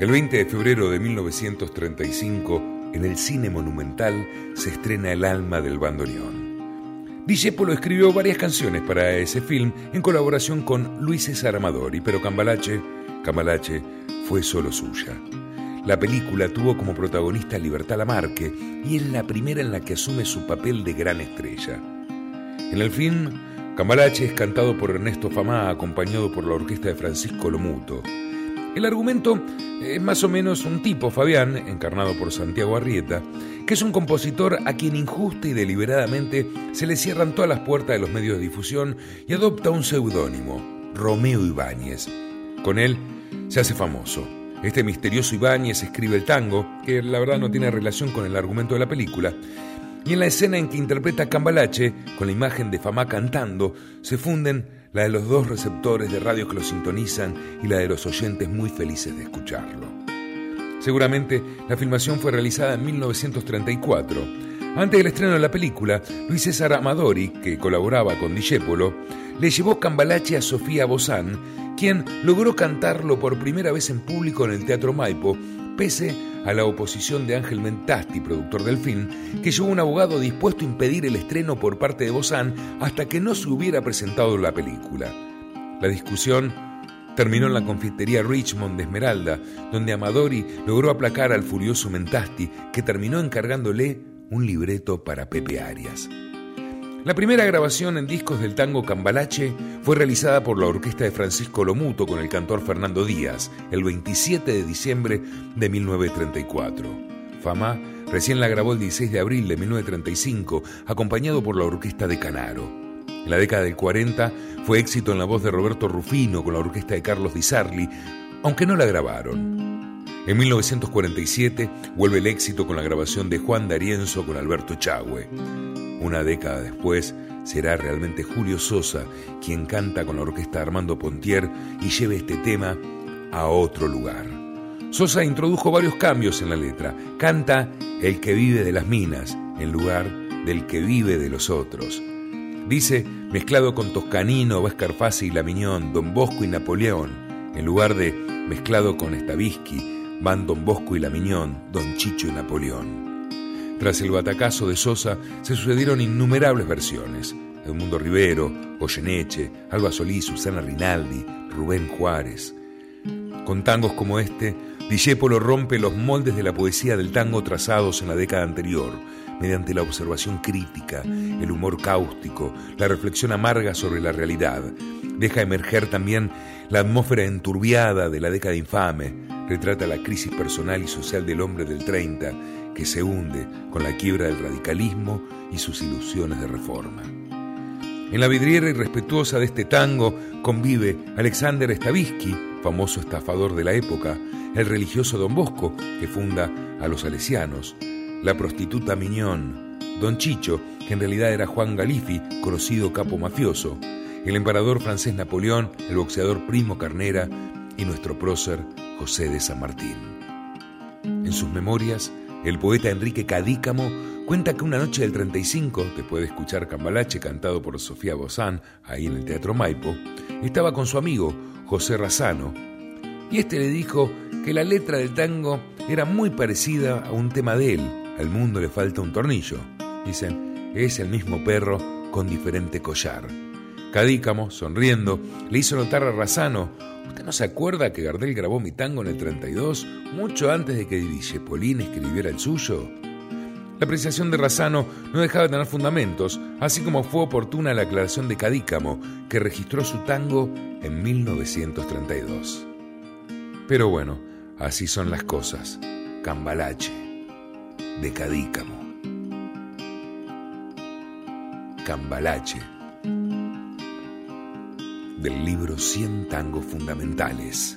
El 20 de febrero de 1935, en el cine monumental, se estrena El alma del bandoneón. Discepolo escribió varias canciones para ese film en colaboración con Luis César Amadori, pero Cambalache, Cambalache fue solo suya. La película tuvo como protagonista a Libertad Lamarque y es la primera en la que asume su papel de gran estrella. En el film, Cambalache es cantado por Ernesto Famá acompañado por la orquesta de Francisco Lomuto. El argumento es más o menos un tipo, Fabián, encarnado por Santiago Arrieta, que es un compositor a quien injusta y deliberadamente se le cierran todas las puertas de los medios de difusión y adopta un seudónimo, Romeo Ibáñez. Con él se hace famoso. Este misterioso Ibáñez escribe el tango, que la verdad no tiene relación con el argumento de la película, y en la escena en que interpreta Cambalache, con la imagen de Famá cantando, se funden la de los dos receptores de radio que lo sintonizan y la de los oyentes muy felices de escucharlo. Seguramente la filmación fue realizada en 1934. Antes del estreno de la película, Luis César Amadori, que colaboraba con Discepolo, le llevó Cambalache a Sofía Bozán, quien logró cantarlo por primera vez en público en el Teatro Maipo, pese a la oposición de Ángel Mentasti, productor del film, que llevó un abogado dispuesto a impedir el estreno por parte de Bozán hasta que no se hubiera presentado la película. La discusión terminó en la confitería Richmond de Esmeralda, donde Amadori logró aplacar al furioso Mentasti, que terminó encargándole un libreto para Pepe Arias. La primera grabación en discos del tango Cambalache fue realizada por la orquesta de Francisco Lomuto con el cantor Fernando Díaz el 27 de diciembre de 1934. Fama recién la grabó el 16 de abril de 1935, acompañado por la orquesta de Canaro. En la década del 40 fue éxito en la voz de Roberto Rufino con la orquesta de Carlos Di Sarli, aunque no la grabaron. En 1947 vuelve el éxito con la grabación de Juan D'Arienzo con Alberto Chagüe. Una década después, será realmente Julio Sosa quien canta con la orquesta Armando Pontier y lleve este tema a otro lugar. Sosa introdujo varios cambios en la letra. Canta El que vive de las minas en lugar del que vive de los otros. Dice, mezclado con Toscanino, Vescarfase y Lamiñón, Don Bosco y Napoleón, en lugar de mezclado con Stavisky, van Don Bosco y Lamiñón, Don Chicho y Napoleón. Tras el batacazo de Sosa se sucedieron innumerables versiones. Edmundo Rivero, Goyeneche, Alba Solís, Susana Rinaldi, Rubén Juárez. Con tangos como este, Discépolo rompe los moldes de la poesía del tango trazados en la década anterior, mediante la observación crítica, el humor cáustico, la reflexión amarga sobre la realidad. Deja emerger también la atmósfera enturbiada de la década infame, retrata la crisis personal y social del hombre del 30 que se hunde con la quiebra del radicalismo y sus ilusiones de reforma. En la vidriera irrespetuosa de este tango convive Alexander Stavisky, famoso estafador de la época, el religioso Don Bosco, que funda a los salesianos, la prostituta Miñón, Don Chicho, que en realidad era Juan Galifi, conocido capo mafioso, el emperador francés Napoleón, el boxeador Primo Carnera y nuestro prócer José de San Martín. En sus memorias, el poeta Enrique Cadícamo cuenta que una noche del 35, después de escuchar Cambalache cantado por Sofía Bozán ahí en el Teatro Maipo, estaba con su amigo José Razano y este le dijo que la letra del tango era muy parecida a un tema de él, Al mundo le falta un tornillo. Dicen, es el mismo perro con diferente collar. Cadícamo, sonriendo, le hizo notar a Razano ¿Usted no se acuerda que Gardel grabó mi tango en el 32, mucho antes de que Polín escribiera el suyo? La apreciación de Razano no dejaba de tener fundamentos, así como fue oportuna la aclaración de Cadícamo, que registró su tango en 1932. Pero bueno, así son las cosas. Cambalache, de Cadícamo. Cambalache del libro 100 tangos fundamentales.